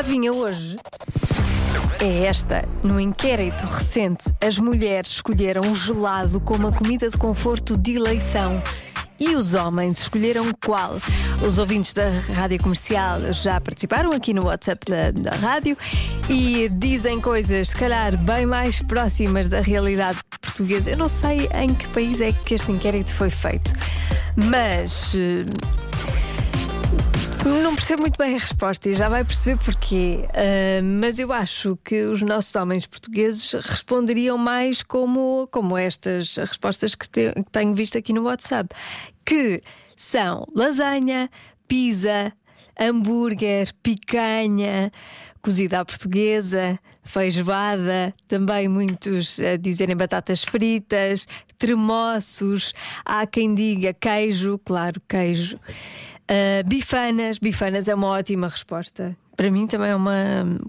adivinha hoje? É esta. No inquérito recente, as mulheres escolheram o gelado como a comida de conforto de eleição. E os homens escolheram qual? Os ouvintes da rádio comercial já participaram aqui no WhatsApp da, da rádio e dizem coisas, se calhar, bem mais próximas da realidade portuguesa. Eu não sei em que país é que este inquérito foi feito, mas. Não percebo muito bem a resposta e já vai perceber porquê. Ah, mas eu acho que os nossos homens portugueses responderiam mais como, como estas respostas que, te- que tenho visto aqui no WhatsApp: que são lasanha, pizza, hambúrguer, picanha, cozida à portuguesa, feijoada, também muitos a dizerem batatas fritas, tremoços, há quem diga queijo, claro, queijo. Uh, bifanas, bifanas é uma ótima resposta. Para mim também é uma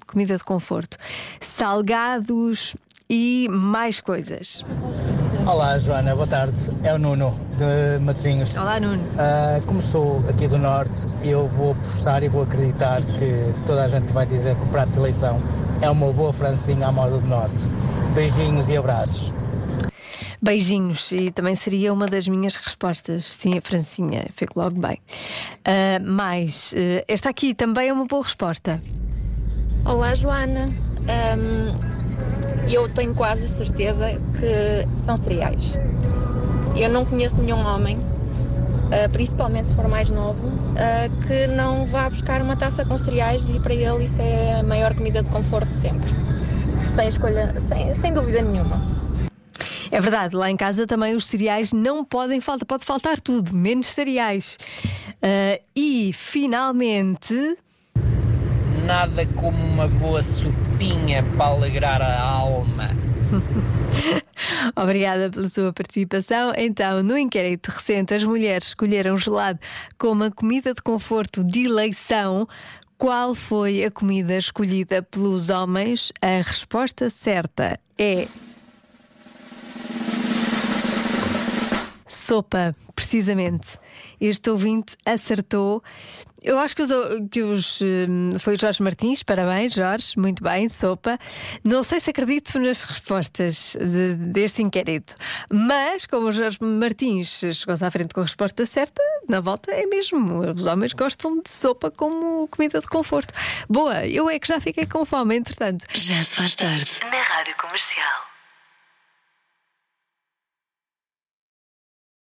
comida de conforto. Salgados e mais coisas. Olá Joana, boa tarde. É o Nuno de Matosinhos. Olá, Nuno. Ah, como sou aqui do Norte, eu vou apostar e vou acreditar que toda a gente vai dizer que o prato de eleição é uma boa francinha à moda do Norte. Beijinhos e abraços. Beijinhos, e também seria uma das minhas respostas. Sim, a Francinha, fico logo bem. Uh, mais, uh, esta aqui também é uma boa resposta. Olá, Joana. Hum, eu tenho quase certeza que são cereais. Eu não conheço nenhum homem, ah, principalmente se for mais novo, ah, que não vá buscar uma taça com cereais e para ele isso é a maior comida de conforto de sempre. Sem escolha, sem, sem dúvida nenhuma. É verdade, lá em casa também os cereais não podem faltar, pode faltar tudo, menos cereais. Uh, e finalmente. Nada como uma boa sopinha para alegrar a alma. Obrigada pela sua participação. Então, no inquérito recente, as mulheres escolheram gelado como a comida de conforto de eleição. Qual foi a comida escolhida pelos homens? A resposta certa é. Sopa, precisamente. Este ouvinte acertou. Eu acho que os, que os hum, foi o Jorge Martins, parabéns, Jorge, muito bem, sopa. Não sei se acredito nas respostas de- deste inquérito, mas como o Jorge Martins chegou-se à frente com a resposta certa, na volta é mesmo. Os homens gostam de sopa como comida de conforto. Boa, eu é que já fiquei com fome, entretanto. Já se faz tarde na Rádio Comercial.